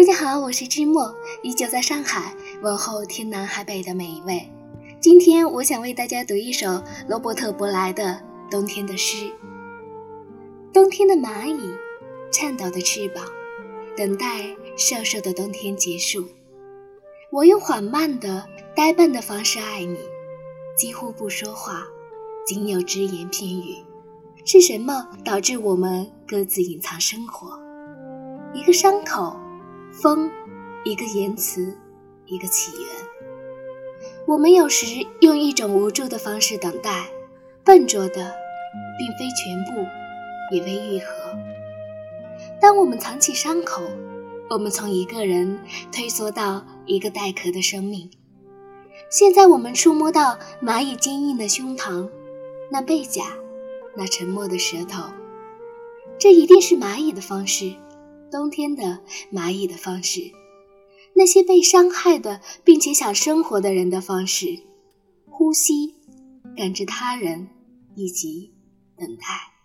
大家好，我是知墨，依旧在上海问候天南海北的每一位。今天我想为大家读一首罗伯特·伯莱的《冬天的诗》。冬天的蚂蚁，颤抖的翅膀，等待瘦瘦的冬天结束。我用缓慢的、呆笨的方式爱你，几乎不说话，仅有只言片语。是什么导致我们各自隐藏生活？一个伤口。风，一个言辞，一个起源。我们有时用一种无助的方式等待，笨拙的，并非全部，也未愈合。当我们藏起伤口，我们从一个人退缩到一个带壳的生命。现在我们触摸到蚂蚁坚硬的胸膛，那背甲，那沉默的舌头，这一定是蚂蚁的方式。冬天的蚂蚁的方式，那些被伤害的并且想生活的人的方式，呼吸，感知他人，以及等待。